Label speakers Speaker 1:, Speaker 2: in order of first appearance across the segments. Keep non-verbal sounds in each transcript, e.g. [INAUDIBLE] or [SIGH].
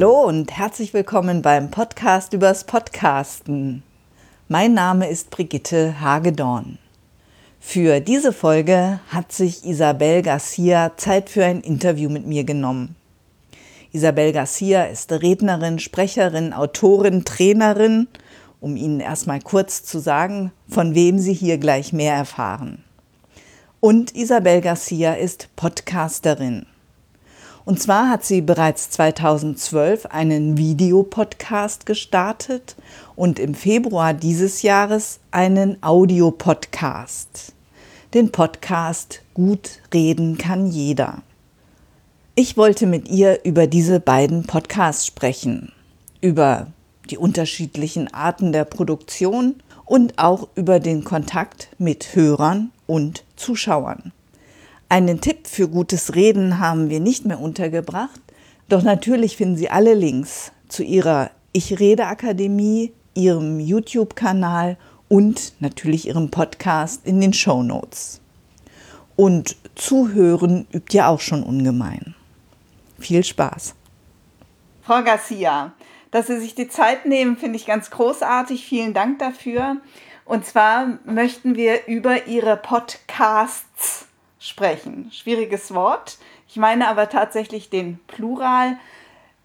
Speaker 1: Hallo und herzlich willkommen beim Podcast übers Podcasten. Mein Name ist Brigitte Hagedorn. Für diese Folge hat sich Isabel Garcia Zeit für ein Interview mit mir genommen. Isabel Garcia ist Rednerin, Sprecherin, Autorin, Trainerin, um Ihnen erstmal kurz zu sagen, von wem Sie hier gleich mehr erfahren. Und Isabel Garcia ist Podcasterin. Und zwar hat sie bereits 2012 einen Videopodcast gestartet und im Februar dieses Jahres einen Audiopodcast. Den Podcast Gut reden kann jeder. Ich wollte mit ihr über diese beiden Podcasts sprechen, über die unterschiedlichen Arten der Produktion und auch über den Kontakt mit Hörern und Zuschauern. Einen Tipp für gutes Reden haben wir nicht mehr untergebracht, doch natürlich finden Sie alle Links zu Ihrer Ich Rede Akademie, Ihrem YouTube-Kanal und natürlich Ihrem Podcast in den Show Notes. Und zuhören übt ja auch schon ungemein. Viel Spaß. Frau Garcia, dass Sie sich die Zeit nehmen, finde ich ganz großartig. Vielen Dank dafür. Und zwar möchten wir über Ihre Podcasts sprechen. Schwieriges Wort. Ich meine aber tatsächlich den Plural.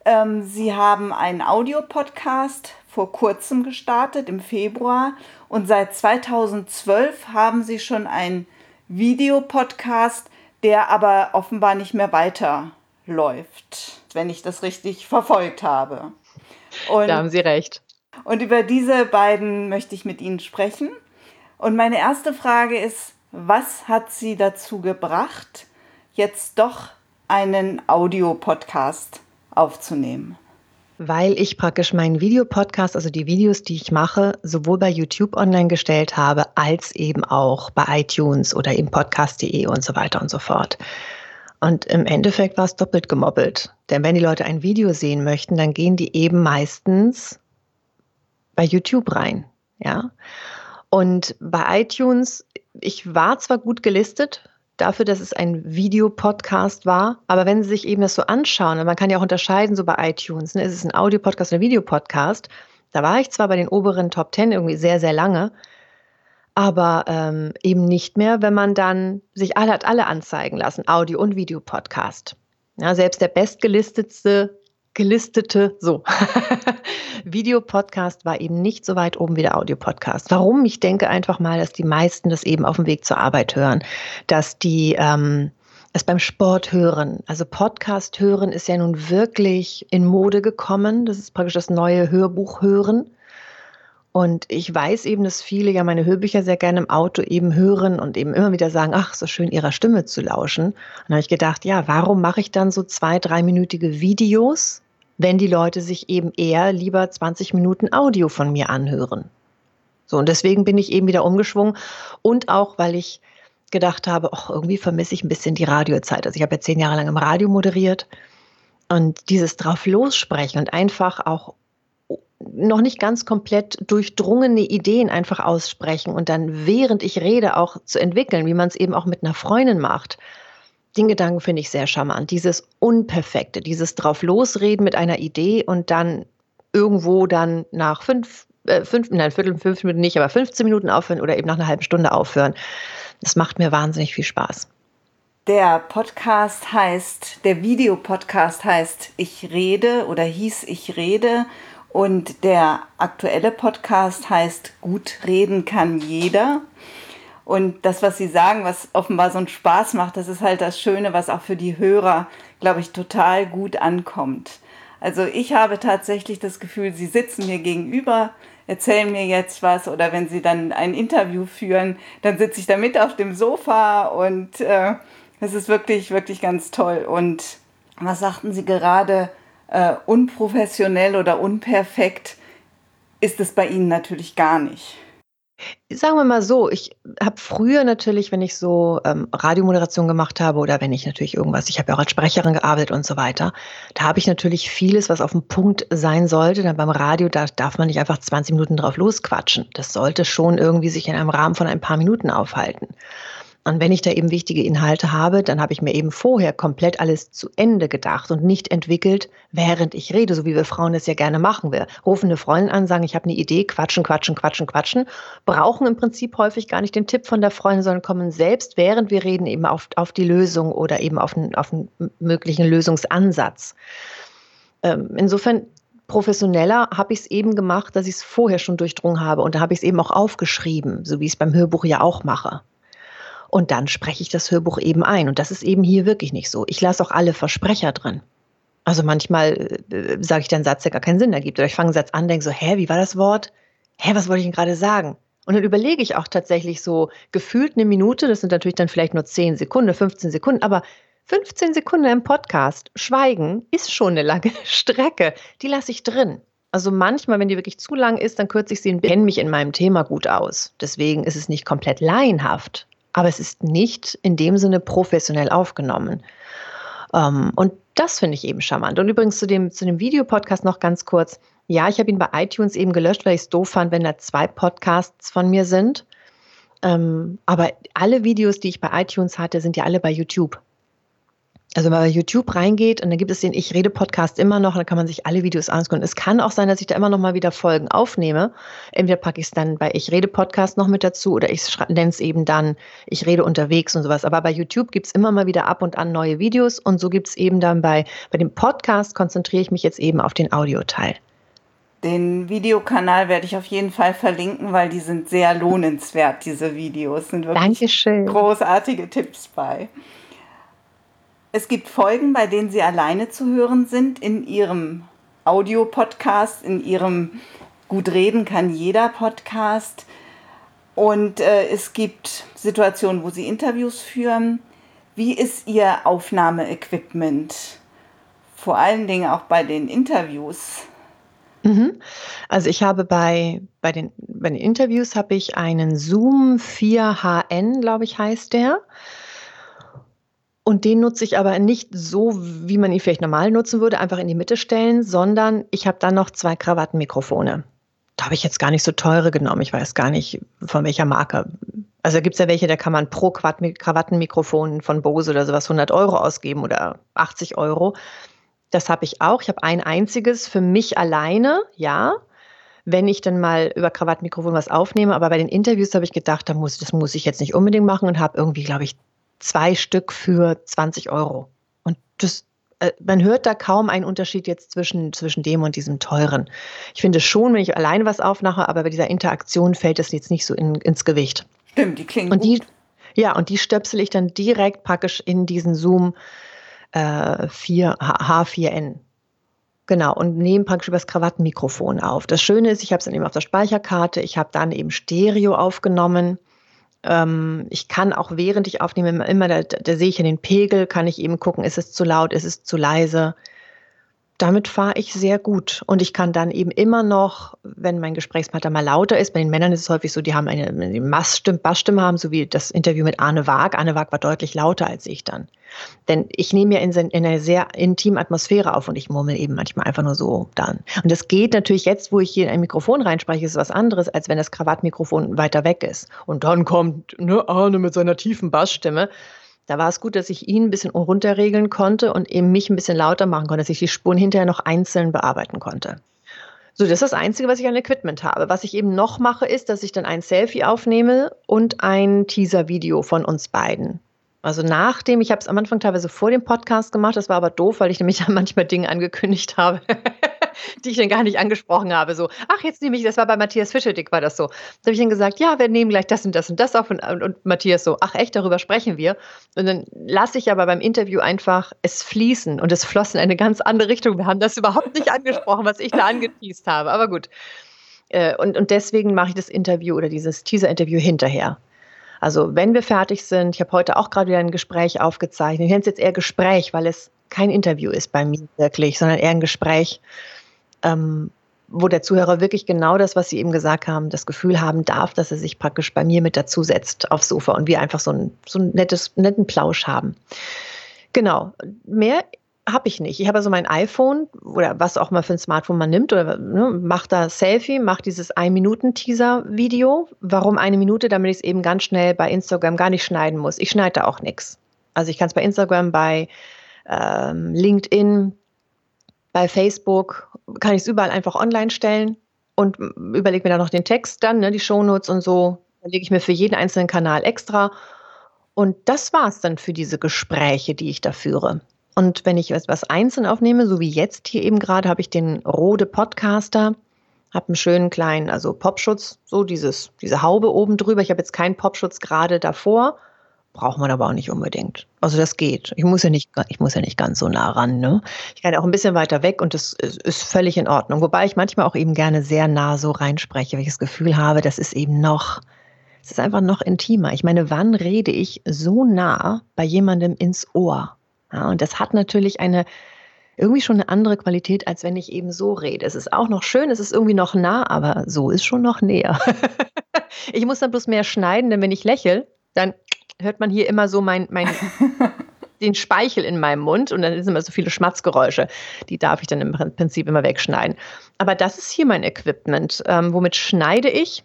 Speaker 1: Ähm, Sie haben einen Audiopodcast vor kurzem gestartet, im Februar. Und seit 2012 haben Sie schon einen Videopodcast, der aber offenbar nicht mehr weiterläuft, wenn ich das richtig verfolgt habe.
Speaker 2: Und, da haben Sie recht.
Speaker 1: Und über diese beiden möchte ich mit Ihnen sprechen. Und meine erste Frage ist, was hat Sie dazu gebracht, jetzt doch einen Audiopodcast aufzunehmen?
Speaker 2: Weil ich praktisch meinen Videopodcast, also die Videos, die ich mache, sowohl bei YouTube online gestellt habe, als eben auch bei iTunes oder eben podcast.de und so weiter und so fort. Und im Endeffekt war es doppelt gemobbelt. Denn wenn die Leute ein Video sehen möchten, dann gehen die eben meistens bei YouTube rein. Ja. Und bei iTunes ich war zwar gut gelistet dafür, dass es ein Videopodcast war, aber wenn Sie sich eben das so anschauen, und man kann ja auch unterscheiden, so bei iTunes, ne, ist es ein Audiopodcast oder ein Videopodcast, da war ich zwar bei den oberen Top Ten irgendwie sehr, sehr lange, aber ähm, eben nicht mehr, wenn man dann sich alle hat alle anzeigen lassen, Audio- und Videopodcast. Ja, selbst der bestgelistetste gelistete, so, [LAUGHS] Videopodcast war eben nicht so weit oben wie der Audiopodcast. Warum? Ich denke einfach mal, dass die meisten das eben auf dem Weg zur Arbeit hören, dass die ähm, es beim Sport hören. Also Podcast hören ist ja nun wirklich in Mode gekommen. Das ist praktisch das neue Hörbuch hören. Und ich weiß eben, dass viele ja meine Hörbücher sehr gerne im Auto eben hören und eben immer wieder sagen, ach, so schön ihrer Stimme zu lauschen. Und dann habe ich gedacht, ja, warum mache ich dann so zwei, dreiminütige Videos, wenn die Leute sich eben eher lieber 20 Minuten Audio von mir anhören. So, und deswegen bin ich eben wieder umgeschwungen und auch, weil ich gedacht habe, ach, irgendwie vermisse ich ein bisschen die Radiozeit. Also ich habe ja zehn Jahre lang im Radio moderiert und dieses drauf lossprechen und einfach auch noch nicht ganz komplett durchdrungene Ideen einfach aussprechen und dann während ich rede auch zu entwickeln, wie man es eben auch mit einer Freundin macht den Gedanken finde ich sehr charmant. Dieses Unperfekte, dieses drauf losreden mit einer Idee und dann irgendwo dann nach fünf, äh, fünf nein, Viertel, fünf Minuten nicht, aber 15 Minuten aufhören oder eben nach einer halben Stunde aufhören. Das macht mir wahnsinnig viel Spaß.
Speaker 1: Der Podcast heißt, der Videopodcast heißt Ich rede oder hieß Ich rede und der aktuelle Podcast heißt Gut reden kann jeder. Und das, was Sie sagen, was offenbar so einen Spaß macht, das ist halt das Schöne, was auch für die Hörer, glaube ich, total gut ankommt. Also ich habe tatsächlich das Gefühl, Sie sitzen mir gegenüber, erzählen mir jetzt was oder wenn Sie dann ein Interview führen, dann sitze ich da mit auf dem Sofa und äh, ist wirklich, wirklich ganz toll. Und was sagten Sie gerade, äh, unprofessionell oder unperfekt ist es bei Ihnen natürlich gar nicht.
Speaker 2: Sagen wir mal so, ich habe früher natürlich, wenn ich so ähm, Radiomoderation gemacht habe oder wenn ich natürlich irgendwas, ich habe ja auch als Sprecherin gearbeitet und so weiter, da habe ich natürlich vieles, was auf dem Punkt sein sollte. Dann beim Radio, da darf man nicht einfach 20 Minuten drauf losquatschen. Das sollte schon irgendwie sich in einem Rahmen von ein paar Minuten aufhalten. Und wenn ich da eben wichtige Inhalte habe, dann habe ich mir eben vorher komplett alles zu Ende gedacht und nicht entwickelt, während ich rede, so wie wir Frauen das ja gerne machen. Wir rufen eine Freundin an, sagen, ich habe eine Idee, quatschen, quatschen, quatschen, quatschen, brauchen im Prinzip häufig gar nicht den Tipp von der Freundin, sondern kommen selbst, während wir reden, eben auf, auf die Lösung oder eben auf einen, auf einen möglichen Lösungsansatz. Ähm, insofern professioneller habe ich es eben gemacht, dass ich es vorher schon durchdrungen habe und da habe ich es eben auch aufgeschrieben, so wie ich es beim Hörbuch ja auch mache. Und dann spreche ich das Hörbuch eben ein. Und das ist eben hier wirklich nicht so. Ich lasse auch alle Versprecher drin. Also manchmal äh, sage ich dann Satz, der gar keinen Sinn ergibt. Oder ich fange einen Satz an, denke so, hä, wie war das Wort? Hä, was wollte ich denn gerade sagen? Und dann überlege ich auch tatsächlich so gefühlt eine Minute, das sind natürlich dann vielleicht nur 10 Sekunden, 15 Sekunden, aber 15 Sekunden im Podcast, Schweigen ist schon eine lange [LAUGHS] Strecke. Die lasse ich drin. Also manchmal, wenn die wirklich zu lang ist, dann kürze ich sie und kenne mich in meinem Thema gut aus. Deswegen ist es nicht komplett laienhaft aber es ist nicht in dem Sinne professionell aufgenommen. Ähm, und das finde ich eben charmant. Und übrigens zu dem, zu dem Videopodcast noch ganz kurz. Ja, ich habe ihn bei iTunes eben gelöscht, weil ich es doof fand, wenn da zwei Podcasts von mir sind. Ähm, aber alle Videos, die ich bei iTunes hatte, sind ja alle bei YouTube. Also wenn man bei YouTube reingeht und dann gibt es den Ich rede Podcast immer noch, dann kann man sich alle Videos anschauen. Es kann auch sein, dass ich da immer noch mal wieder Folgen aufnehme. Entweder packe ich es dann bei Ich rede Podcast noch mit dazu oder ich nenne es eben dann Ich rede unterwegs und sowas. Aber bei YouTube gibt es immer mal wieder ab und an neue Videos und so gibt es eben dann bei, bei dem Podcast konzentriere ich mich jetzt eben auf den Audioteil.
Speaker 1: Den Videokanal werde ich auf jeden Fall verlinken, weil die sind sehr lohnenswert, diese Videos. Sind wirklich Dankeschön. großartige Tipps bei. Es gibt Folgen, bei denen Sie alleine zu hören sind in Ihrem Audio-Podcast, in Ihrem Gut reden kann jeder Podcast. Und äh, es gibt Situationen, wo Sie Interviews führen. Wie ist Ihr Aufnahmeequipment? Vor allen Dingen auch bei den Interviews.
Speaker 2: Mhm. Also ich habe bei, bei, den, bei den Interviews habe ich einen Zoom 4HN, glaube ich, heißt der. Und den nutze ich aber nicht so, wie man ihn vielleicht normal nutzen würde, einfach in die Mitte stellen, sondern ich habe dann noch zwei Krawattenmikrofone. Da habe ich jetzt gar nicht so teure genommen. Ich weiß gar nicht, von welcher Marke. Also gibt es ja welche, da kann man pro Krawattenmikrofon von Bose oder sowas 100 Euro ausgeben oder 80 Euro. Das habe ich auch. Ich habe ein einziges für mich alleine, ja. Wenn ich dann mal über Krawattenmikrofon was aufnehme, aber bei den Interviews habe ich gedacht, da muss, das muss ich jetzt nicht unbedingt machen und habe irgendwie, glaube ich, zwei Stück für 20 Euro. Und das, äh, man hört da kaum einen Unterschied jetzt zwischen, zwischen dem und diesem teuren. Ich finde schon, wenn ich alleine was aufmache, aber bei dieser Interaktion fällt es jetzt nicht so in, ins Gewicht.
Speaker 1: Stimmt, die klingen
Speaker 2: und die, gut. Ja, und die stöpsel ich dann direkt praktisch in diesen Zoom äh, 4, H4N. Genau, und nehme praktisch über das Krawattenmikrofon auf. Das Schöne ist, ich habe es dann eben auf der Speicherkarte, ich habe dann eben Stereo aufgenommen ähm, ich kann auch während ich aufnehme immer, da, da sehe ich ja den Pegel, kann ich eben gucken, ist es zu laut, ist es zu leise. Damit fahre ich sehr gut. Und ich kann dann eben immer noch, wenn mein Gesprächspartner mal lauter ist, bei den Männern ist es häufig so, die haben eine, eine Bassstimme, Bassstimme haben, so wie das Interview mit Arne Waag. Arne Waag war deutlich lauter als ich dann. Denn ich nehme ja in, in einer sehr intimen Atmosphäre auf und ich murmel eben manchmal einfach nur so dann. Und das geht natürlich jetzt, wo ich hier in ein Mikrofon reinspreche, ist was anderes, als wenn das Krawattmikrofon weiter weg ist. Und dann kommt ne, Arne mit seiner tiefen Bassstimme. Da war es gut, dass ich ihn ein bisschen runterregeln konnte und eben mich ein bisschen lauter machen konnte, dass ich die Spuren hinterher noch einzeln bearbeiten konnte. So, das ist das Einzige, was ich an Equipment habe. Was ich eben noch mache, ist, dass ich dann ein Selfie aufnehme und ein Teaser-Video von uns beiden. Also nachdem, ich habe es am Anfang teilweise vor dem Podcast gemacht, das war aber doof, weil ich nämlich [LAUGHS] manchmal Dinge angekündigt habe, die ich dann gar nicht angesprochen habe. So, ach, jetzt nehme ich, das war bei Matthias Fischerdick, war das so. Da habe ich dann gesagt, ja, wir nehmen gleich das und das und das auf. Und, und, und Matthias so, ach echt, darüber sprechen wir. Und dann lasse ich aber beim Interview einfach es fließen und es floss in eine ganz andere Richtung. Wir haben das überhaupt nicht angesprochen, was ich da angeteased habe. Aber gut. Äh, und, und deswegen mache ich das Interview oder dieses Teaser-Interview hinterher. Also wenn wir fertig sind, ich habe heute auch gerade wieder ein Gespräch aufgezeichnet. Ich nenne es jetzt eher Gespräch, weil es kein Interview ist bei mir wirklich, sondern eher ein Gespräch, ähm, wo der Zuhörer wirklich genau das, was Sie eben gesagt haben, das Gefühl haben darf, dass er sich praktisch bei mir mit dazusetzt aufs Sofa und wir einfach so ein, so ein nettes, netten Plausch haben. Genau. Mehr habe ich nicht. Ich habe also mein iPhone oder was auch mal für ein Smartphone man nimmt oder ne, macht da Selfie, macht dieses Ein-Minuten-Teaser-Video. Warum eine Minute? Damit ich es eben ganz schnell bei Instagram gar nicht schneiden muss. Ich schneide da auch nichts. Also ich kann es bei Instagram, bei ähm, LinkedIn, bei Facebook, kann ich es überall einfach online stellen und überlege mir dann noch den Text dann, ne, die Shownotes und so. Dann lege ich mir für jeden einzelnen Kanal extra. Und das war es dann für diese Gespräche, die ich da führe. Und wenn ich etwas einzeln aufnehme, so wie jetzt hier eben gerade, habe ich den Rode Podcaster, habe einen schönen kleinen, also Popschutz, so dieses, diese Haube oben drüber. Ich habe jetzt keinen Popschutz gerade davor, braucht man aber auch nicht unbedingt. Also das geht. Ich muss ja nicht, ich muss ja nicht ganz so nah ran. Ne? Ich kann ja auch ein bisschen weiter weg und das ist, völlig in Ordnung. Wobei ich manchmal auch eben gerne sehr nah so reinspreche, weil ich das Gefühl habe, das ist eben noch, es ist einfach noch intimer. Ich meine, wann rede ich so nah bei jemandem ins Ohr? Ja, und das hat natürlich eine irgendwie schon eine andere Qualität, als wenn ich eben so rede. Es ist auch noch schön, es ist irgendwie noch nah, aber so ist schon noch näher. [LAUGHS] ich muss dann bloß mehr schneiden, denn wenn ich lächle, dann hört man hier immer so mein, mein [LAUGHS] den Speichel in meinem Mund und dann sind immer so viele Schmatzgeräusche. Die darf ich dann im Prinzip immer wegschneiden. Aber das ist hier mein Equipment. Ähm, womit schneide ich?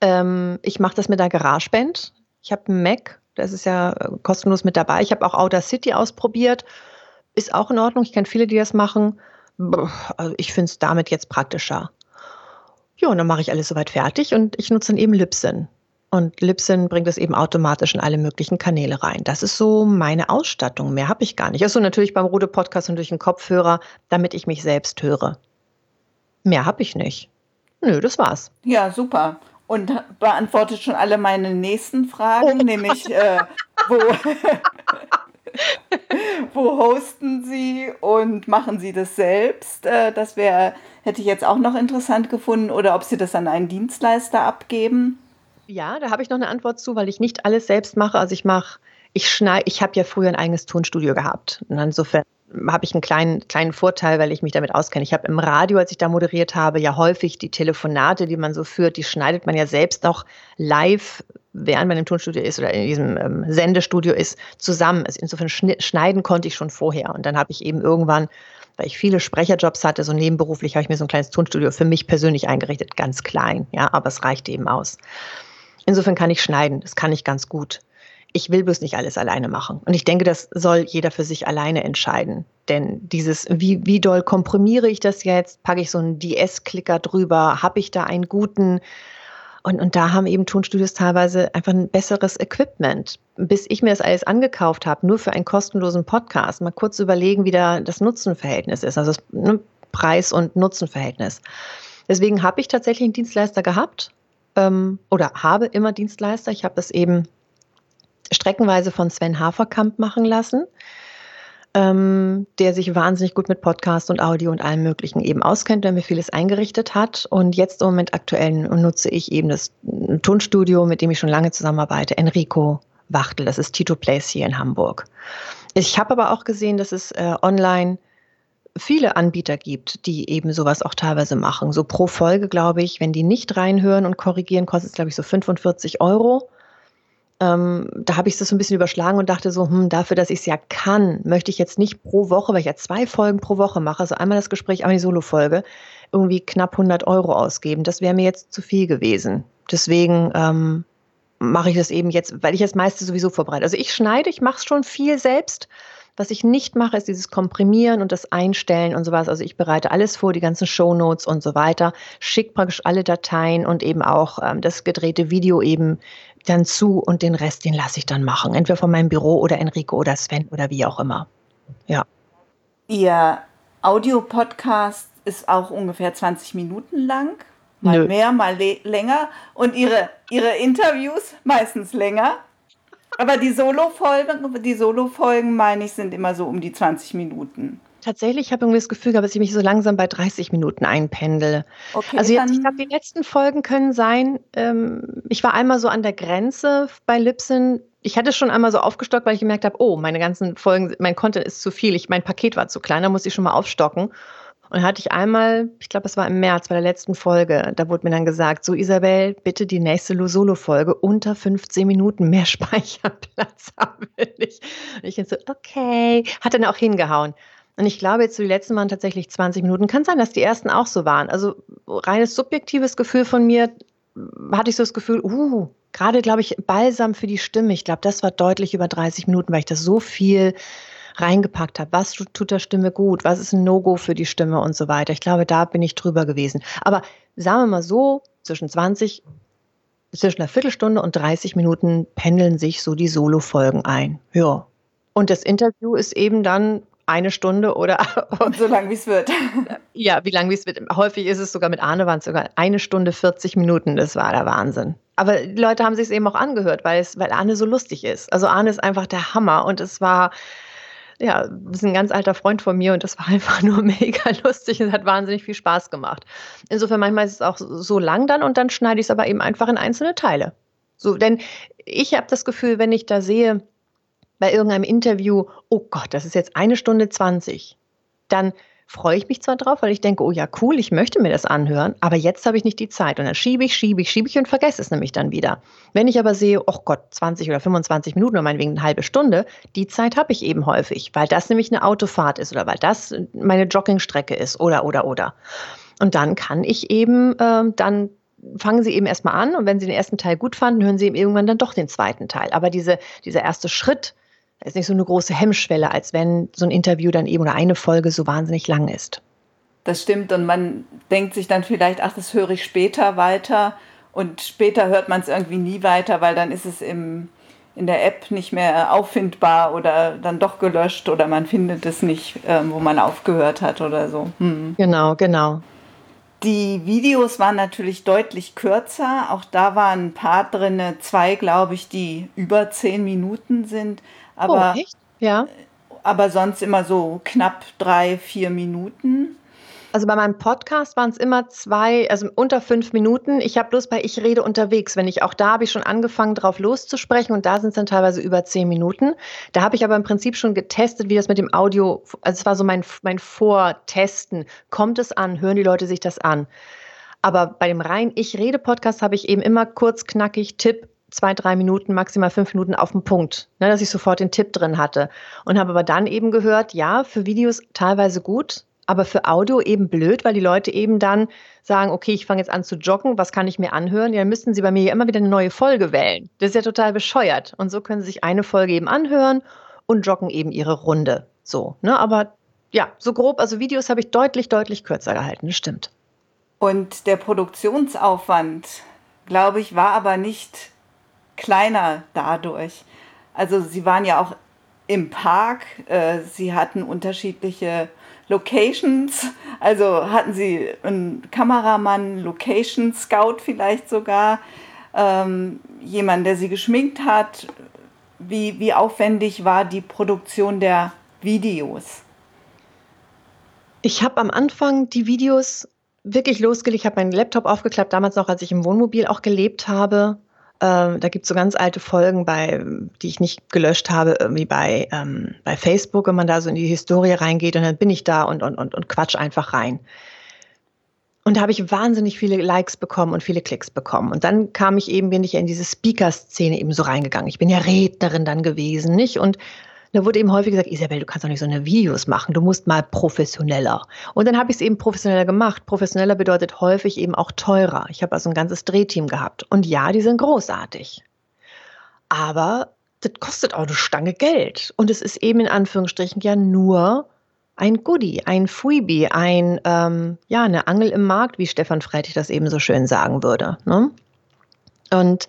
Speaker 2: Ähm, ich mache das mit der GarageBand. Ich habe einen Mac das ist ja äh, kostenlos mit dabei. Ich habe auch Outer City ausprobiert. Ist auch in Ordnung. Ich kenne viele, die das machen. Also ich finde es damit jetzt praktischer. Ja, und dann mache ich alles soweit fertig und ich nutze dann eben Libsyn. Und Libsyn bringt es eben automatisch in alle möglichen Kanäle rein. Das ist so meine Ausstattung. Mehr habe ich gar nicht. Also natürlich beim Rode Podcast und durch den Kopfhörer, damit ich mich selbst höre. Mehr habe ich nicht. Nö, das war's.
Speaker 1: Ja, super und beantwortet schon alle meine nächsten Fragen, oh. nämlich äh, wo, [LAUGHS] wo hosten Sie und machen Sie das selbst? Äh, das wäre, hätte ich jetzt auch noch interessant gefunden, oder ob Sie das an einen Dienstleister abgeben.
Speaker 2: Ja, da habe ich noch eine Antwort zu, weil ich nicht alles selbst mache. Also ich mache, ich schneide, ich habe ja früher ein eigenes Tonstudio gehabt. Und insofern habe ich einen kleinen, kleinen Vorteil, weil ich mich damit auskenne. Ich habe im Radio, als ich da moderiert habe, ja häufig die Telefonate, die man so führt, die schneidet man ja selbst auch live, während man im Tonstudio ist oder in diesem ähm, Sendestudio ist, zusammen. Also insofern schneiden konnte ich schon vorher. Und dann habe ich eben irgendwann, weil ich viele Sprecherjobs hatte, so nebenberuflich, habe ich mir so ein kleines Tonstudio für mich persönlich eingerichtet, ganz klein, ja, aber es reicht eben aus. Insofern kann ich schneiden, das kann ich ganz gut ich will bloß nicht alles alleine machen. Und ich denke, das soll jeder für sich alleine entscheiden. Denn dieses, wie, wie doll komprimiere ich das jetzt? Packe ich so einen DS-Klicker drüber? Habe ich da einen guten? Und, und da haben eben Tonstudios teilweise einfach ein besseres Equipment. Bis ich mir das alles angekauft habe, nur für einen kostenlosen Podcast, mal kurz überlegen, wie da das Nutzenverhältnis ist, also das ne, Preis- und Nutzenverhältnis. Deswegen habe ich tatsächlich einen Dienstleister gehabt ähm, oder habe immer Dienstleister. Ich habe das eben streckenweise von Sven Haferkamp machen lassen, ähm, der sich wahnsinnig gut mit Podcast und Audio und allem Möglichen eben auskennt, der mir vieles eingerichtet hat. Und jetzt im Moment aktuell nutze ich eben das Tonstudio, mit dem ich schon lange zusammenarbeite, Enrico Wachtel. Das ist Tito Place hier in Hamburg. Ich habe aber auch gesehen, dass es äh, online viele Anbieter gibt, die eben sowas auch teilweise machen. So pro Folge, glaube ich, wenn die nicht reinhören und korrigieren, kostet es, glaube ich, so 45 Euro. Ähm, da habe ich das so ein bisschen überschlagen und dachte so, hm, dafür, dass ich es ja kann, möchte ich jetzt nicht pro Woche, weil ich ja zwei Folgen pro Woche mache, also einmal das Gespräch, einmal die Solo-Folge, irgendwie knapp 100 Euro ausgeben. Das wäre mir jetzt zu viel gewesen. Deswegen ähm, mache ich das eben jetzt, weil ich das meiste sowieso vorbereite. Also ich schneide, ich mache es schon viel selbst. Was ich nicht mache, ist dieses Komprimieren und das Einstellen und sowas. Also ich bereite alles vor, die ganzen Shownotes und so weiter, schicke praktisch alle Dateien und eben auch ähm, das gedrehte Video eben dann zu und den Rest, den lasse ich dann machen. Entweder von meinem Büro oder Enrico oder Sven oder wie auch immer. Ja.
Speaker 1: Ihr Audiopodcast ist auch ungefähr 20 Minuten lang. Mal Nö. mehr, mal länger. Und ihre, ihre Interviews meistens länger. Aber die Solo-Folgen, die Solo-Folgen, meine ich, sind immer so um die 20 Minuten.
Speaker 2: Tatsächlich, ich habe irgendwie das Gefühl gehabt, dass ich mich so langsam bei 30 Minuten einpendele. Okay, also jetzt, ich glaube, die letzten Folgen können sein, ähm, ich war einmal so an der Grenze bei Lipsin. Ich hatte schon einmal so aufgestockt, weil ich gemerkt habe, oh, meine ganzen Folgen, mein Content ist zu viel. Ich, mein Paket war zu klein, da muss ich schon mal aufstocken. Und hatte ich einmal, ich glaube, es war im März bei der letzten Folge, da wurde mir dann gesagt, so Isabel, bitte die nächste Solo-Folge unter 15 Minuten, mehr [LAUGHS] Speicherplatz haben wir nicht. Und ich so, okay, hat dann auch hingehauen. Und ich glaube, jetzt so die letzten waren tatsächlich 20 Minuten. Kann sein, dass die ersten auch so waren. Also reines subjektives Gefühl von mir, hatte ich so das Gefühl, uh, gerade glaube ich, Balsam für die Stimme. Ich glaube, das war deutlich über 30 Minuten, weil ich das so viel reingepackt habe. Was tut der Stimme gut? Was ist ein No-Go für die Stimme und so weiter? Ich glaube, da bin ich drüber gewesen. Aber sagen wir mal so, zwischen 20, zwischen einer Viertelstunde und 30 Minuten pendeln sich so die Solo-Folgen ein. Ja. Und das Interview ist eben dann eine Stunde oder [LAUGHS]
Speaker 1: so lang wie es wird. [LAUGHS]
Speaker 2: Ja, wie lang wie es wird. Häufig ist es sogar mit Arne waren es sogar eine Stunde 40 Minuten. Das war der Wahnsinn. Aber die Leute haben sich es eben auch angehört, weil es, weil Arne so lustig ist. Also Arne ist einfach der Hammer und es war ja, ist ein ganz alter Freund von mir und das war [LAUGHS] einfach nur mega lustig und hat wahnsinnig viel Spaß gemacht. Insofern manchmal ist es auch so lang dann und dann schneide ich es aber eben einfach in einzelne Teile. So, denn ich habe das Gefühl, wenn ich da sehe, bei irgendeinem Interview, oh Gott, das ist jetzt eine Stunde 20, dann freue ich mich zwar drauf, weil ich denke, oh ja, cool, ich möchte mir das anhören, aber jetzt habe ich nicht die Zeit. Und dann schiebe ich, schiebe ich, schiebe ich und vergesse es nämlich dann wieder. Wenn ich aber sehe, oh Gott, 20 oder 25 Minuten oder meinetwegen eine halbe Stunde, die Zeit habe ich eben häufig, weil das nämlich eine Autofahrt ist oder weil das meine Joggingstrecke ist oder, oder, oder. Und dann kann ich eben, äh, dann fangen Sie eben erstmal an und wenn Sie den ersten Teil gut fanden, hören Sie eben irgendwann dann doch den zweiten Teil. Aber diese, dieser erste Schritt, da ist nicht so eine große Hemmschwelle, als wenn so ein Interview dann eben oder eine Folge so wahnsinnig lang ist.
Speaker 1: Das stimmt und man denkt sich dann vielleicht, ach, das höre ich später weiter und später hört man es irgendwie nie weiter, weil dann ist es im, in der App nicht mehr auffindbar oder dann doch gelöscht oder man findet es nicht, ähm, wo man aufgehört hat oder so.
Speaker 2: Hm. Genau, genau.
Speaker 1: Die Videos waren natürlich deutlich kürzer. Auch da waren ein paar drin, zwei, glaube ich, die über zehn Minuten sind. Aber,
Speaker 2: oh, echt? Ja.
Speaker 1: Aber sonst immer so knapp drei, vier Minuten.
Speaker 2: Also bei meinem Podcast waren es immer zwei, also unter fünf Minuten. Ich habe bloß bei Ich rede unterwegs, wenn ich auch da habe ich schon angefangen, drauf loszusprechen und da sind es dann teilweise über zehn Minuten. Da habe ich aber im Prinzip schon getestet, wie das mit dem Audio, also es war so mein, mein Vortesten. Kommt es an? Hören die Leute sich das an? Aber bei dem rein Ich rede Podcast habe ich eben immer kurz, knackig, Tipp, zwei, drei Minuten, maximal fünf Minuten auf den Punkt, ne, dass ich sofort den Tipp drin hatte. Und habe aber dann eben gehört, ja, für Videos teilweise gut, aber für Audio eben blöd, weil die Leute eben dann sagen, okay, ich fange jetzt an zu joggen, was kann ich mir anhören? Ja, dann müssten sie bei mir ja immer wieder eine neue Folge wählen. Das ist ja total bescheuert. Und so können sie sich eine Folge eben anhören und joggen eben ihre Runde. So, ne? Aber ja, so grob, also Videos habe ich deutlich, deutlich kürzer gehalten, das stimmt.
Speaker 1: Und der Produktionsaufwand, glaube ich, war aber nicht kleiner dadurch. Also sie waren ja auch im Park, äh, sie hatten unterschiedliche Locations, also hatten sie einen Kameramann, Location Scout vielleicht sogar, ähm, jemand, der sie geschminkt hat. Wie, wie aufwendig war die Produktion der Videos?
Speaker 2: Ich habe am Anfang die Videos wirklich losgelegt, ich habe meinen Laptop aufgeklappt, damals noch, als ich im Wohnmobil auch gelebt habe ähm, da gibt es so ganz alte Folgen, bei, die ich nicht gelöscht habe, irgendwie bei, ähm, bei Facebook, wenn man da so in die Historie reingeht und dann bin ich da und, und, und, und quatsch einfach rein. Und da habe ich wahnsinnig viele Likes bekommen und viele Klicks bekommen. Und dann kam ich eben, bin ich in diese Speaker-Szene eben so reingegangen. Ich bin ja Rednerin dann gewesen, nicht? Und da wurde eben häufig gesagt, Isabel, du kannst doch nicht so eine Videos machen, du musst mal professioneller. Und dann habe ich es eben professioneller gemacht. Professioneller bedeutet häufig eben auch teurer. Ich habe also ein ganzes Drehteam gehabt. Und ja, die sind großartig. Aber das kostet auch eine Stange Geld. Und es ist eben in Anführungsstrichen ja nur ein Goodie, ein Freebie, ein, ähm, ja, eine Angel im Markt, wie Stefan Freitig das eben so schön sagen würde. Ne? Und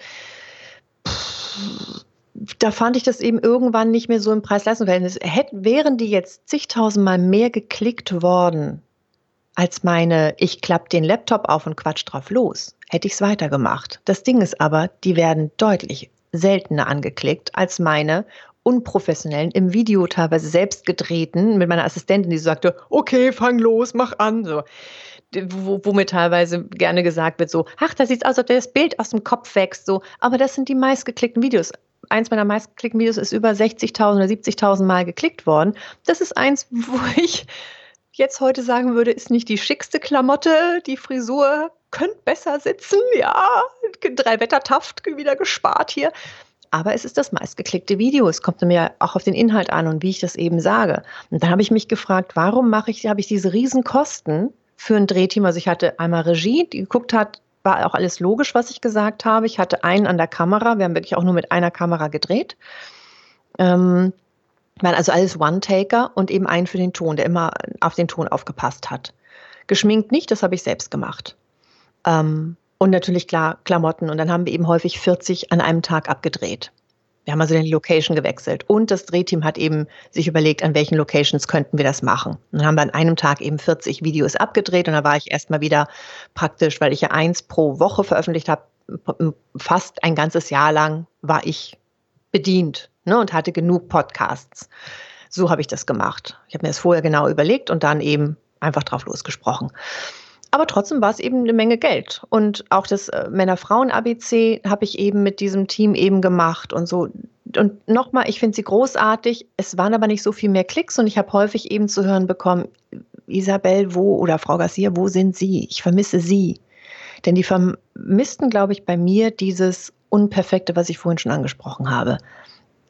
Speaker 2: pff, da fand ich das eben irgendwann nicht mehr so im Preis-Leistungs-Verhältnis. Wären die jetzt zigtausendmal mehr geklickt worden als meine, ich klappe den Laptop auf und quatsch drauf los, hätte ich es weitergemacht. Das Ding ist aber, die werden deutlich seltener angeklickt als meine unprofessionellen, im Video teilweise selbst gedrehten, mit meiner Assistentin, die so sagte, okay, fang los, mach an, so. Wo, wo mir teilweise gerne gesagt wird, so, ach, da sieht aus, als ob das Bild aus dem Kopf wächst, so. Aber das sind die meistgeklickten Videos eins meiner meistgeklickten Videos ist über 60.000 oder 70.000 Mal geklickt worden. Das ist eins, [LAUGHS] wo ich jetzt heute sagen würde, ist nicht die schickste Klamotte, die Frisur könnte besser sitzen, ja, drei Wettertaft wieder gespart hier. Aber es ist das meistgeklickte Video. Es kommt mir auch auf den Inhalt an und wie ich das eben sage. Und dann habe ich mich gefragt, warum mache ich, habe ich diese Riesenkosten für ein Drehteam? Also ich hatte einmal Regie, die geguckt hat, war auch alles logisch, was ich gesagt habe. Ich hatte einen an der Kamera. Wir haben wirklich auch nur mit einer Kamera gedreht. Ähm, waren also alles One-Taker und eben einen für den Ton, der immer auf den Ton aufgepasst hat. Geschminkt nicht, das habe ich selbst gemacht. Ähm, und natürlich klar Klamotten. Und dann haben wir eben häufig 40 an einem Tag abgedreht. Wir haben also die Location gewechselt. Und das Drehteam hat eben sich überlegt, an welchen Locations könnten wir das machen. Und dann haben wir an einem Tag eben 40 Videos abgedreht. Und da war ich erstmal wieder praktisch, weil ich ja eins pro Woche veröffentlicht habe, fast ein ganzes Jahr lang war ich bedient ne, und hatte genug Podcasts. So habe ich das gemacht. Ich habe mir das vorher genau überlegt und dann eben einfach drauf losgesprochen. Aber trotzdem war es eben eine Menge Geld. Und auch das äh, Männer-Frauen-ABC habe ich eben mit diesem Team eben gemacht und so. Und nochmal, ich finde sie großartig. Es waren aber nicht so viel mehr Klicks und ich habe häufig eben zu hören bekommen, Isabel, wo oder Frau Garcia, wo sind Sie? Ich vermisse Sie. Denn die vermissten, glaube ich, bei mir dieses Unperfekte, was ich vorhin schon angesprochen habe.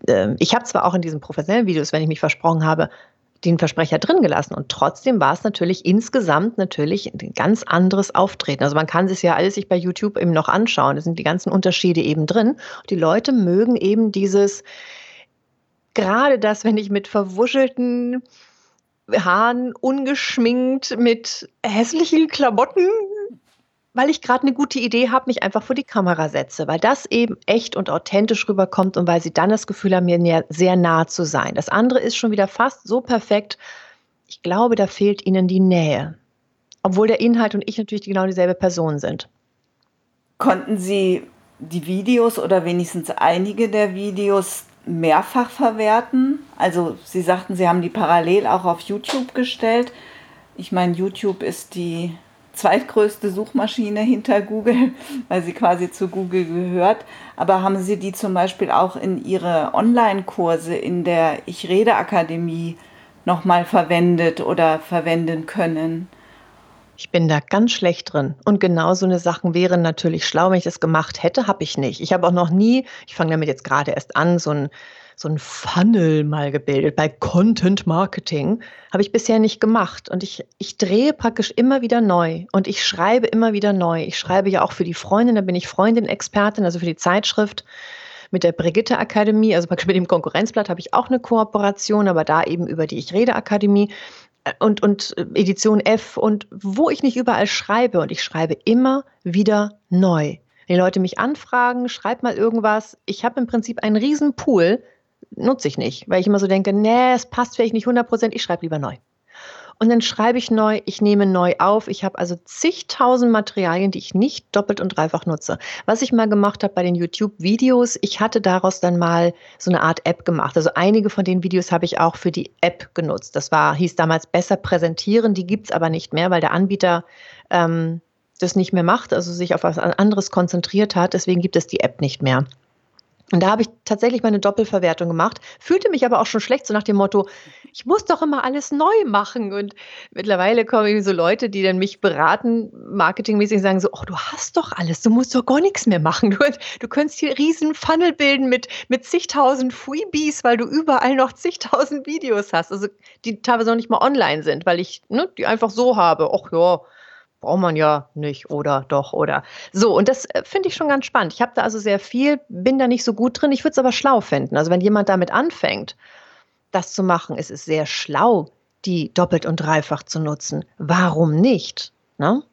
Speaker 2: Ähm, ich habe zwar auch in diesen professionellen Videos, wenn ich mich versprochen habe, den Versprecher drin gelassen. Und trotzdem war es natürlich insgesamt natürlich ein ganz anderes Auftreten. Also man kann sich ja alles sich bei YouTube eben noch anschauen. Da sind die ganzen Unterschiede eben drin. Die Leute mögen eben dieses, gerade das, wenn ich mit verwuschelten Haaren, ungeschminkt, mit hässlichen Klamotten weil ich gerade eine gute Idee habe, mich einfach vor die Kamera setze, weil das eben echt und authentisch rüberkommt und weil sie dann das Gefühl haben, mir sehr nah zu sein. Das andere ist schon wieder fast so perfekt. Ich glaube, da fehlt ihnen die Nähe. Obwohl der Inhalt und ich natürlich genau dieselbe Person sind.
Speaker 1: Konnten Sie die Videos oder wenigstens einige der Videos mehrfach verwerten? Also Sie sagten, Sie haben die parallel auch auf YouTube gestellt. Ich meine, YouTube ist die zweitgrößte Suchmaschine hinter Google, [LAUGHS] weil sie quasi zu Google gehört. Aber haben Sie die zum Beispiel auch in Ihre Online-Kurse in der Ich Rede Akademie nochmal verwendet oder verwenden können?
Speaker 2: Ich bin da ganz schlecht drin. Und genau so eine Sachen wären natürlich schlau, wenn ich das gemacht hätte, habe ich nicht. Ich habe auch noch nie, ich fange damit jetzt gerade erst an, so ein so ein Funnel mal gebildet. Bei Content Marketing habe ich bisher nicht gemacht. Und ich, ich drehe praktisch immer wieder neu und ich schreibe immer wieder neu. Ich schreibe ja auch für die Freundin, da bin ich Freundin-Expertin, also für die Zeitschrift. Mit der Brigitte Akademie, also praktisch mit dem Konkurrenzblatt habe ich auch eine Kooperation, aber da eben über die Ich Rede Akademie und, und Edition F und wo ich nicht überall schreibe. Und ich schreibe immer wieder neu. Wenn die Leute mich anfragen, schreib mal irgendwas. Ich habe im Prinzip einen riesen Pool nutze ich nicht, weil ich immer so denke, nee, es passt vielleicht nicht 100 Prozent, ich schreibe lieber neu. Und dann schreibe ich neu, ich nehme neu auf. Ich habe also zigtausend Materialien, die ich nicht doppelt und dreifach nutze. Was ich mal gemacht habe bei den YouTube-Videos, ich hatte daraus dann mal so eine Art App gemacht. Also einige von den Videos habe ich auch für die App genutzt. Das war, hieß damals besser präsentieren, die gibt es aber nicht mehr, weil der Anbieter ähm, das nicht mehr macht, also sich auf was anderes konzentriert hat. Deswegen gibt es die App nicht mehr. Und da habe ich tatsächlich meine Doppelverwertung gemacht, fühlte mich aber auch schon schlecht, so nach dem Motto, ich muss doch immer alles neu machen. Und mittlerweile kommen so Leute, die dann mich beraten, marketingmäßig sagen so, oh, du hast doch alles, du musst doch gar nichts mehr machen. Du, du könntest hier riesen Funnel bilden mit, mit zigtausend Freebies, weil du überall noch zigtausend Videos hast. Also die teilweise noch nicht mal online sind, weil ich ne, die einfach so habe. Ach ja, braucht man ja nicht oder doch oder so. Und das äh, finde ich schon ganz spannend. Ich habe da also sehr viel, bin da nicht so gut drin. Ich würde es aber schlau finden. Also wenn jemand damit anfängt, das zu machen, ist es sehr schlau, die doppelt und dreifach zu nutzen. Warum nicht? Ne?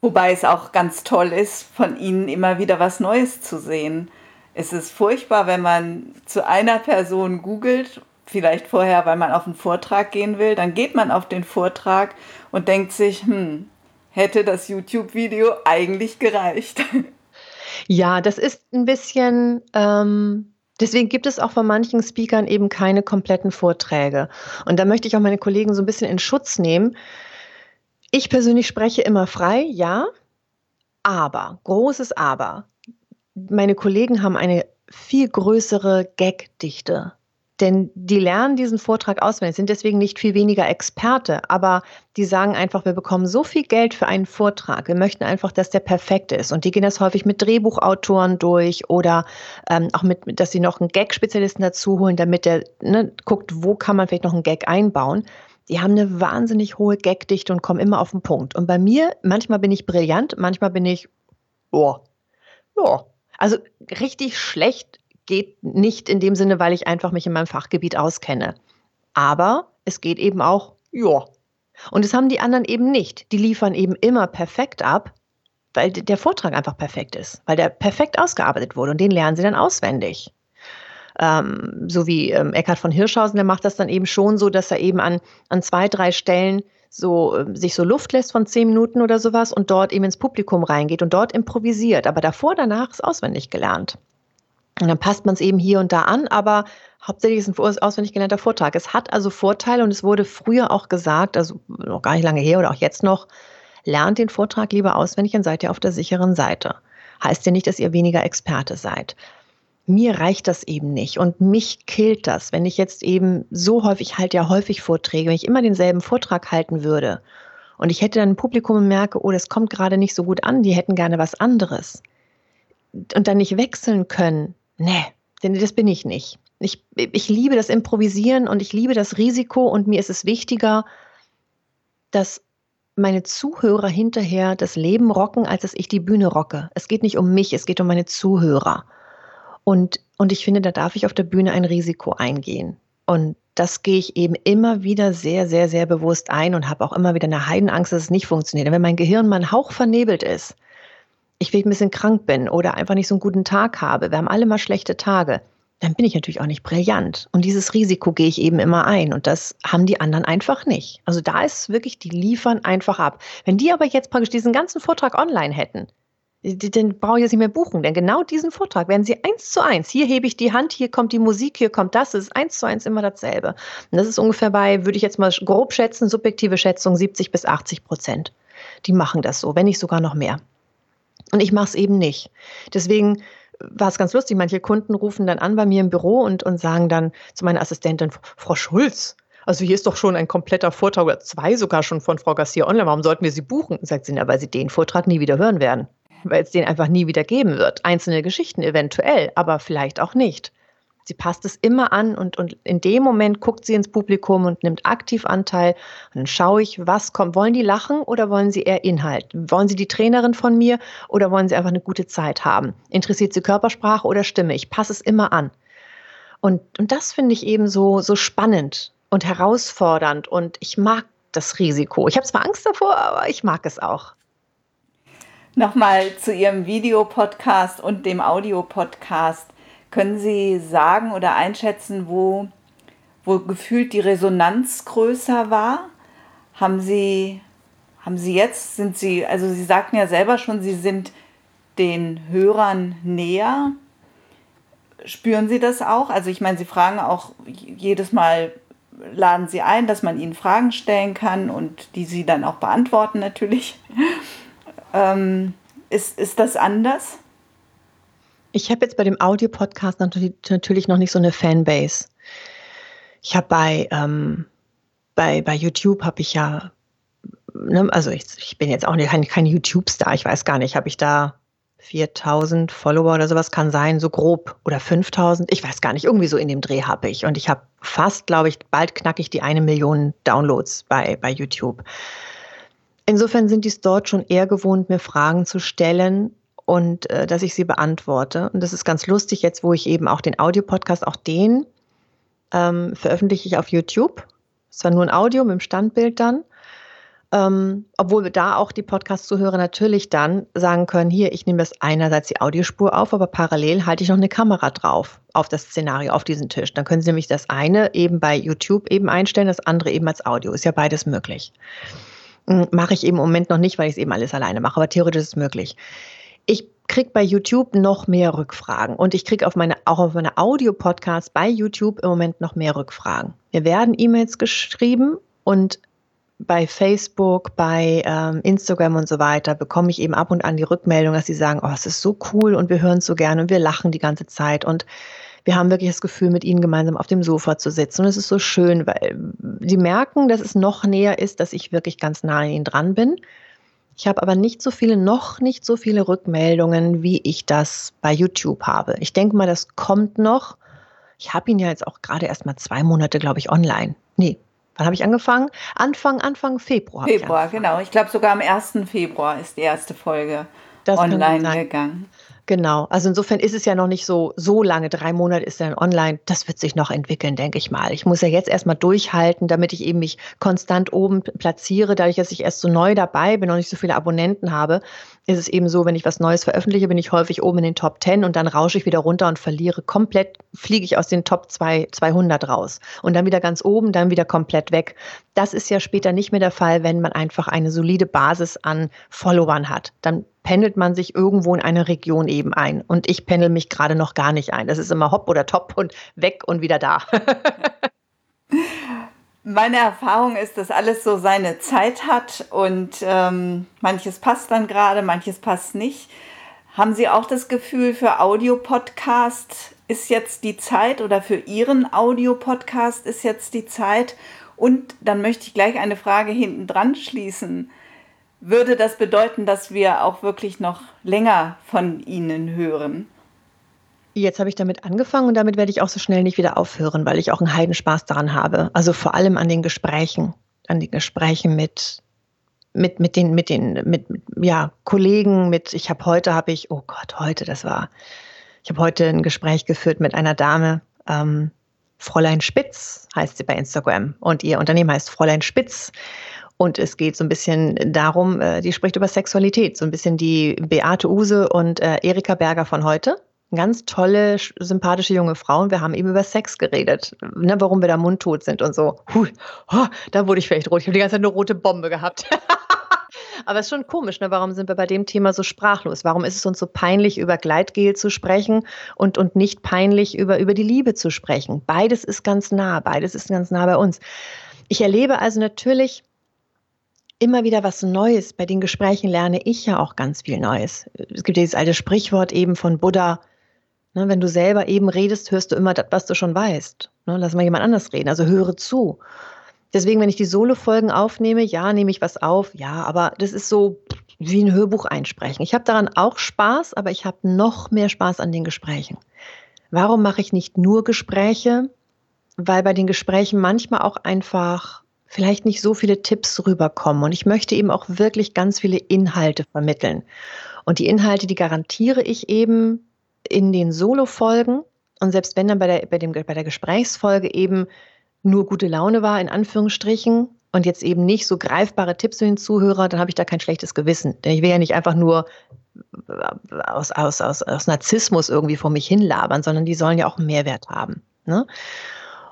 Speaker 1: Wobei es auch ganz toll ist, von Ihnen immer wieder was Neues zu sehen. Es ist furchtbar, wenn man zu einer Person googelt, vielleicht vorher, weil man auf einen Vortrag gehen will, dann geht man auf den Vortrag und denkt sich, hm, hätte das YouTube-Video eigentlich gereicht. [LAUGHS]
Speaker 2: Ja, das ist ein bisschen. Ähm, deswegen gibt es auch von manchen Speakern eben keine kompletten Vorträge. Und da möchte ich auch meine Kollegen so ein bisschen in Schutz nehmen. Ich persönlich spreche immer frei, ja, aber, großes Aber. Meine Kollegen haben eine viel größere Gagdichte Denn die lernen diesen Vortrag auswendig, sind deswegen nicht viel weniger Experte, aber die sagen einfach, wir bekommen so viel Geld für einen Vortrag, wir möchten einfach, dass der perfekt ist. Und die gehen das häufig mit Drehbuchautoren durch oder ähm, auch mit, dass sie noch einen Gag-Spezialisten dazu holen, damit der ne, guckt, wo kann man vielleicht noch einen Gag einbauen. Die haben eine wahnsinnig hohe Gagdichte und kommen immer auf den Punkt. Und bei mir, manchmal bin ich brillant, manchmal bin ich, boah, ja, also richtig schlecht geht nicht in dem Sinne, weil ich einfach mich in meinem Fachgebiet auskenne. Aber es geht eben auch, ja. Und das haben die anderen eben nicht. Die liefern eben immer perfekt ab, weil der Vortrag einfach perfekt ist, weil der perfekt ausgearbeitet wurde und den lernen sie dann auswendig. Ähm, so wie ähm, Eckhard von Hirschhausen, der macht das dann eben schon so, dass er eben an, an zwei, drei Stellen so äh, sich so Luft lässt von zehn Minuten oder sowas und dort eben ins Publikum reingeht und dort improvisiert. Aber davor, danach ist auswendig gelernt. Und dann passt man es eben hier und da an, aber hauptsächlich ist ein auswendig gelernter Vortrag. Es hat also Vorteile und es wurde früher auch gesagt, also noch gar nicht lange her oder auch jetzt noch, lernt den Vortrag lieber auswendig, dann seid ihr auf der sicheren Seite. Heißt ja nicht, dass ihr weniger Experte seid. Mir reicht das eben nicht und mich killt das, wenn ich jetzt eben so häufig, ich halte ja häufig Vorträge, wenn ich immer denselben Vortrag halten würde und ich hätte dann ein Publikum und merke, oh, das kommt gerade nicht so gut an, die hätten gerne was anderes und dann nicht wechseln können, nee, denn das bin ich nicht. Ich, ich liebe das Improvisieren und ich liebe das Risiko und mir ist es wichtiger, dass meine Zuhörer hinterher das Leben rocken, als dass ich die Bühne rocke. Es geht nicht um mich, es geht um meine Zuhörer. Und, und ich finde, da darf ich auf der Bühne ein Risiko eingehen. Und das gehe ich eben immer wieder sehr, sehr, sehr bewusst ein und habe auch immer wieder eine Heidenangst, dass es nicht funktioniert. Und wenn mein Gehirn mal einen Hauch vernebelt ist, ich vielleicht ein bisschen krank bin oder einfach nicht so einen guten Tag habe, wir haben alle mal schlechte Tage, dann bin ich natürlich auch nicht brillant. Und dieses Risiko gehe ich eben immer ein. Und das haben die anderen einfach nicht. Also da ist wirklich, die liefern einfach ab. Wenn die aber jetzt praktisch diesen ganzen Vortrag online hätten, dann brauche ich jetzt nicht mehr buchen. Denn genau diesen Vortrag werden sie eins zu eins. Hier hebe ich die Hand, hier kommt die Musik, hier kommt das. Es ist eins zu eins immer dasselbe. Und das ist ungefähr bei, würde ich jetzt mal grob schätzen, subjektive Schätzung 70 bis 80 Prozent. Die machen das so, wenn nicht sogar noch mehr. Und ich mache es eben nicht. Deswegen war es ganz lustig. Manche Kunden rufen dann an bei mir im Büro und, und sagen dann zu meiner Assistentin, Frau Schulz, also hier ist doch schon ein kompletter Vortrag oder zwei sogar schon von Frau Garcia online. Warum sollten wir sie buchen? Sagt sie, na, weil sie den Vortrag nie wieder hören werden. Weil es den einfach nie wieder geben wird. Einzelne Geschichten eventuell, aber vielleicht auch nicht. Sie passt es immer an und, und in dem Moment guckt sie ins Publikum und nimmt aktiv Anteil. Und dann schaue ich, was kommt. Wollen die lachen oder wollen sie eher Inhalt? Wollen sie die Trainerin von mir oder wollen sie einfach eine gute Zeit haben? Interessiert sie Körpersprache oder Stimme? Ich passe es immer an. Und, und das finde ich eben so, so spannend und herausfordernd und ich mag das Risiko. Ich habe zwar Angst davor, aber ich mag es auch.
Speaker 1: Nochmal zu Ihrem Videopodcast und dem Audiopodcast. Können Sie sagen oder einschätzen, wo, wo gefühlt die Resonanz größer war? Haben Sie, haben Sie jetzt, sind Sie, also Sie sagten ja selber schon, Sie sind den Hörern näher. Spüren Sie das auch? Also ich meine, Sie fragen auch jedes Mal, laden Sie ein, dass man Ihnen Fragen stellen kann und die Sie dann auch beantworten natürlich. [LAUGHS] ähm, ist, ist das anders?
Speaker 2: Ich habe jetzt bei dem Audio-Podcast natürlich, noch nicht so eine Fanbase. Ich habe bei, ähm, bei, bei YouTube habe ich ja, ne, also ich, ich bin jetzt auch nicht, kein, kein YouTube-Star, ich weiß gar nicht, habe ich da 4000 Follower oder sowas kann sein, so grob, oder 5000, ich weiß gar nicht, irgendwie so in dem Dreh habe ich. Und ich habe fast, glaube ich, bald knacke ich die eine Million Downloads bei, bei YouTube. Insofern sind die es dort schon eher gewohnt, mir Fragen zu stellen und äh, dass ich sie beantworte. Und das ist ganz lustig, jetzt wo ich eben auch den Audiopodcast, auch den ähm, veröffentliche ich auf YouTube. Es war nur ein Audio mit dem Standbild dann. Ähm, obwohl da auch die Podcast-Zuhörer natürlich dann sagen können, hier, ich nehme das einerseits die Audiospur auf, aber parallel halte ich noch eine Kamera drauf auf das Szenario, auf diesen Tisch. Dann können Sie nämlich das eine eben bei YouTube eben einstellen, das andere eben als Audio. Ist ja beides möglich. Hm, mache ich eben im Moment noch nicht, weil ich es eben alles alleine mache, aber theoretisch ist es möglich ich kriege bei YouTube noch mehr Rückfragen und ich kriege auf meine, auch auf meine Audio-Podcasts bei YouTube im Moment noch mehr Rückfragen. Mir werden E-Mails geschrieben und bei Facebook, bei ähm, Instagram und so weiter bekomme ich eben ab und an die Rückmeldung, dass sie sagen, oh, es ist so cool und wir hören es so gerne und wir lachen die ganze Zeit. Und wir haben wirklich das Gefühl, mit ihnen gemeinsam auf dem Sofa zu sitzen. Und es ist so schön, weil sie merken, dass es noch näher ist, dass ich wirklich ganz nah an ihnen dran bin. Ich habe aber nicht so viele, noch nicht so viele Rückmeldungen, wie ich das bei YouTube habe. Ich denke mal, das kommt noch. Ich habe ihn ja jetzt auch gerade erst mal zwei Monate, glaube ich, online. Nee, wann habe ich angefangen? Anfang, Anfang Februar.
Speaker 1: Februar, ich genau. Ich glaube, sogar am 1. Februar ist die erste Folge das online gegangen.
Speaker 2: Genau. Also insofern ist es ja noch nicht so, so lange. Drei Monate ist dann online. Das wird sich noch entwickeln, denke ich mal. Ich muss ja jetzt erstmal durchhalten, damit ich eben mich konstant oben platziere. Dadurch, dass ich erst so neu dabei bin und nicht so viele Abonnenten habe, ist es eben so, wenn ich was Neues veröffentliche, bin ich häufig oben in den Top 10 und dann rausche ich wieder runter und verliere komplett, fliege ich aus den Top 2, 200 raus. Und dann wieder ganz oben, dann wieder komplett weg. Das ist ja später nicht mehr der Fall, wenn man einfach eine solide Basis an Followern hat. Dann pendelt man sich irgendwo in eine Region eben ein. Und ich pendel mich gerade noch gar nicht ein. Das ist immer hopp oder top und weg und wieder da. [LAUGHS]
Speaker 1: Meine Erfahrung ist, dass alles so seine Zeit hat und ähm, manches passt dann gerade, manches passt nicht. Haben Sie auch das Gefühl, für Audiopodcast ist jetzt die Zeit oder für Ihren Audiopodcast ist jetzt die Zeit? Und dann möchte ich gleich eine Frage hinten dran schließen würde das bedeuten, dass wir auch wirklich noch länger von Ihnen hören?
Speaker 2: Jetzt habe ich damit angefangen und damit werde ich auch so schnell nicht wieder aufhören, weil ich auch einen Heidenspaß daran habe. Also vor allem an den Gesprächen, an den Gesprächen mit mit mit den mit den mit ja Kollegen mit ich habe heute habe ich oh Gott heute das war ich habe heute ein Gespräch geführt mit einer Dame ähm, Fräulein Spitz heißt sie bei Instagram und ihr Unternehmen heißt Fräulein Spitz und es geht so ein bisschen darum, äh, die spricht über Sexualität, so ein bisschen die Beate Use und äh, Erika Berger von heute. Ganz tolle, sympathische junge Frauen. Wir haben eben über Sex geredet, ne, warum wir da mundtot sind und so. Puh, oh, da wurde ich vielleicht rot. Ich habe die ganze Zeit eine rote Bombe gehabt. [LAUGHS] Aber es ist schon komisch, ne? warum sind wir bei dem Thema so sprachlos? Warum ist es uns so peinlich, über Gleitgel zu sprechen und, und nicht peinlich, über, über die Liebe zu sprechen? Beides ist ganz nah, beides ist ganz nah bei uns. Ich erlebe also natürlich immer wieder was Neues. Bei den Gesprächen lerne ich ja auch ganz viel Neues. Es gibt dieses alte Sprichwort eben von Buddha, ne, wenn du selber eben redest, hörst du immer das, was du schon weißt. Ne, lass mal jemand anders reden, also höre zu. Deswegen, wenn ich die Solo-Folgen aufnehme, ja, nehme ich was auf, ja, aber das ist so wie ein Hörbuch einsprechen. Ich habe daran auch Spaß, aber ich habe noch mehr Spaß an den Gesprächen. Warum mache ich nicht nur Gespräche? Weil bei den Gesprächen manchmal auch einfach vielleicht nicht so viele Tipps rüberkommen. Und ich möchte eben auch wirklich ganz viele Inhalte vermitteln. Und die Inhalte, die garantiere ich eben in den Solo-Folgen. Und selbst wenn dann bei der, bei, dem, bei der Gesprächsfolge eben nur gute Laune war, in Anführungsstrichen, und jetzt eben nicht so greifbare Tipps für den Zuhörer, dann habe ich da kein schlechtes Gewissen. Denn ich will ja nicht einfach nur aus, aus, aus, aus Narzissmus irgendwie vor mich hinlabern, sondern die sollen ja auch einen Mehrwert haben. Ne?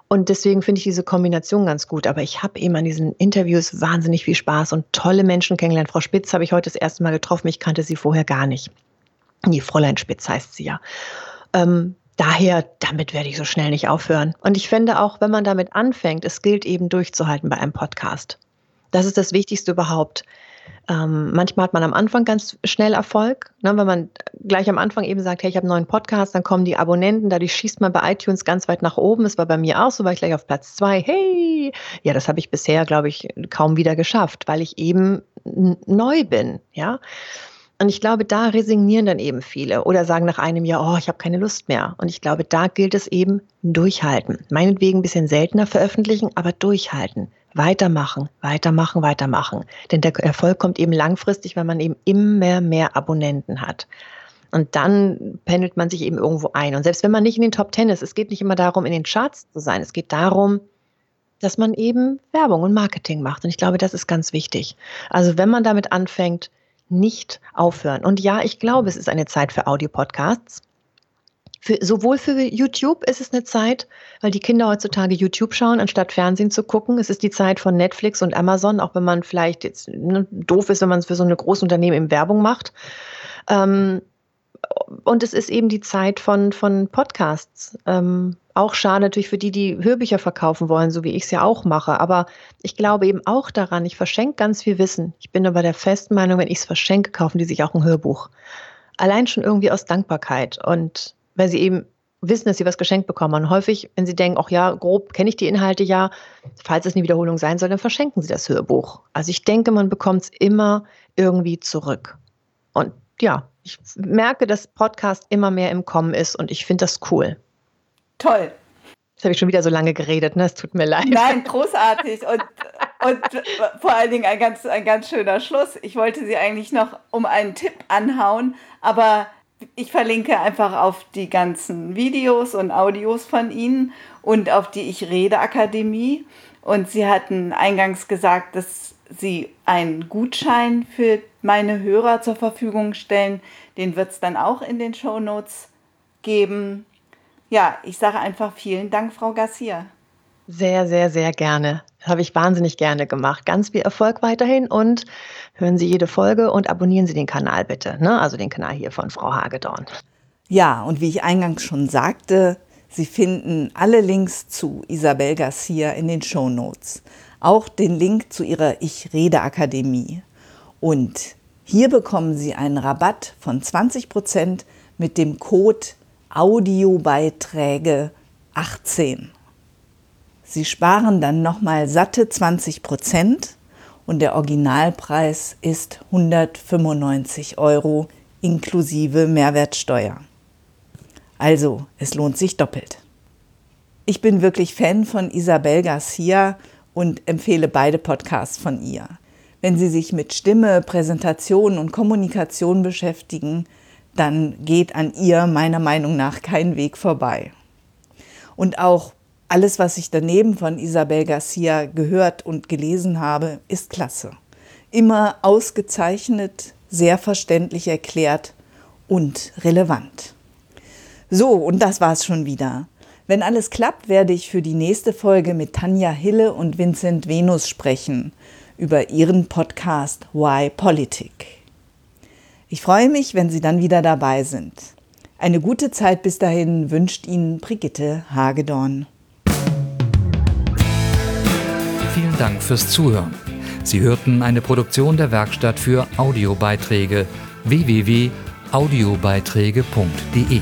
Speaker 2: Und deswegen finde ich diese Kombination ganz gut. Aber ich habe eben an diesen Interviews wahnsinnig viel Spaß und tolle Menschen kennengelernt. Frau Spitz habe ich heute das erste Mal getroffen. Ich kannte sie vorher gar nicht. Die Fräulein Spitz heißt sie ja. Ähm, daher, damit werde ich so schnell nicht aufhören. Und ich finde auch, wenn man damit anfängt, es gilt eben durchzuhalten bei einem Podcast. Das ist das Wichtigste überhaupt. Ähm, manchmal hat man am Anfang ganz schnell Erfolg. Ne? Wenn man gleich am Anfang eben sagt, hey, ich habe einen neuen Podcast, dann kommen die Abonnenten, dadurch schießt man bei iTunes ganz weit nach oben. Das war bei mir auch so, war ich gleich auf Platz zwei. Hey, ja, das habe ich bisher, glaube ich, kaum wieder geschafft, weil ich eben neu bin. Ja. Und ich glaube, da resignieren dann eben viele oder sagen nach einem Jahr, oh, ich habe keine Lust mehr. Und ich glaube, da gilt es eben durchhalten. Meinetwegen ein bisschen seltener veröffentlichen, aber durchhalten. Weitermachen, weitermachen, weitermachen. Denn der Erfolg kommt eben langfristig, wenn man eben immer mehr Abonnenten hat. Und dann pendelt man sich eben irgendwo ein. Und selbst wenn man nicht in den Top Ten ist, es geht nicht immer darum, in den Charts zu sein. Es geht darum, dass man eben Werbung und Marketing macht. Und ich glaube, das ist ganz wichtig. Also wenn man damit anfängt, nicht aufhören. Und ja, ich glaube, es ist eine Zeit für Audiopodcasts. Für, sowohl für YouTube ist es eine Zeit, weil die Kinder heutzutage YouTube schauen, anstatt Fernsehen zu gucken. Es ist die Zeit von Netflix und Amazon, auch wenn man vielleicht jetzt ne, doof ist, wenn man es für so eine Großunternehmen im Werbung macht. Ähm, und es ist eben die Zeit von, von Podcasts. Ähm, auch schade natürlich für die, die Hörbücher verkaufen wollen, so wie ich es ja auch mache. Aber ich glaube eben auch daran, ich verschenke ganz viel Wissen. Ich bin aber der festen Meinung, wenn ich es verschenke, kaufen die sich auch ein Hörbuch. Allein schon irgendwie aus Dankbarkeit. Und weil sie eben wissen, dass sie was geschenkt bekommen. Und häufig, wenn sie denken, ach ja, grob kenne ich die Inhalte ja, falls es eine Wiederholung sein soll, dann verschenken sie das Hörbuch. Also ich denke, man bekommt es immer irgendwie zurück. Und ja, ich merke, dass Podcast immer mehr im Kommen ist und ich finde das cool.
Speaker 1: Toll.
Speaker 2: Jetzt habe ich schon wieder so lange geredet, ne? Es tut mir leid.
Speaker 1: Nein, großartig. Und, und vor allen Dingen ein ganz, ein ganz schöner Schluss. Ich wollte Sie eigentlich noch um einen Tipp anhauen, aber ich verlinke einfach auf die ganzen Videos und Audios von Ihnen und auf die Ich Rede Akademie. Und Sie hatten eingangs gesagt, dass Sie einen Gutschein für meine Hörer zur Verfügung stellen. Den wird es dann auch in den Show Notes geben. Ja, ich sage einfach vielen Dank, Frau Garcia.
Speaker 2: Sehr, sehr, sehr gerne. Habe ich wahnsinnig gerne gemacht. Ganz viel Erfolg weiterhin und hören Sie jede Folge und abonnieren Sie den Kanal bitte. Ne? Also den Kanal hier von Frau Hagedorn.
Speaker 1: Ja, und wie ich eingangs schon sagte, Sie finden alle Links zu Isabel Garcia in den Show Notes. Auch den Link zu ihrer Ich Rede Akademie. Und hier bekommen Sie einen Rabatt von 20% mit dem Code Audiobeiträge 18. Sie sparen dann nochmal satte 20 Prozent und der Originalpreis ist 195 Euro inklusive Mehrwertsteuer. Also, es lohnt sich doppelt. Ich bin wirklich Fan von Isabel Garcia und empfehle beide Podcasts von ihr. Wenn Sie sich mit Stimme, Präsentation und Kommunikation beschäftigen, dann geht an ihr meiner Meinung nach kein Weg vorbei. Und auch alles, was ich daneben von Isabel Garcia gehört und gelesen habe, ist klasse. Immer ausgezeichnet, sehr verständlich erklärt und relevant. So, und das war's schon wieder. Wenn alles klappt, werde ich für die nächste Folge mit Tanja Hille und Vincent Venus sprechen über ihren Podcast Why Politik. Ich freue mich, wenn Sie dann wieder dabei sind. Eine gute Zeit bis dahin wünscht Ihnen Brigitte Hagedorn.
Speaker 3: Vielen Dank fürs Zuhören. Sie hörten eine Produktion der Werkstatt für Audiobeiträge www.audiobeiträge.de.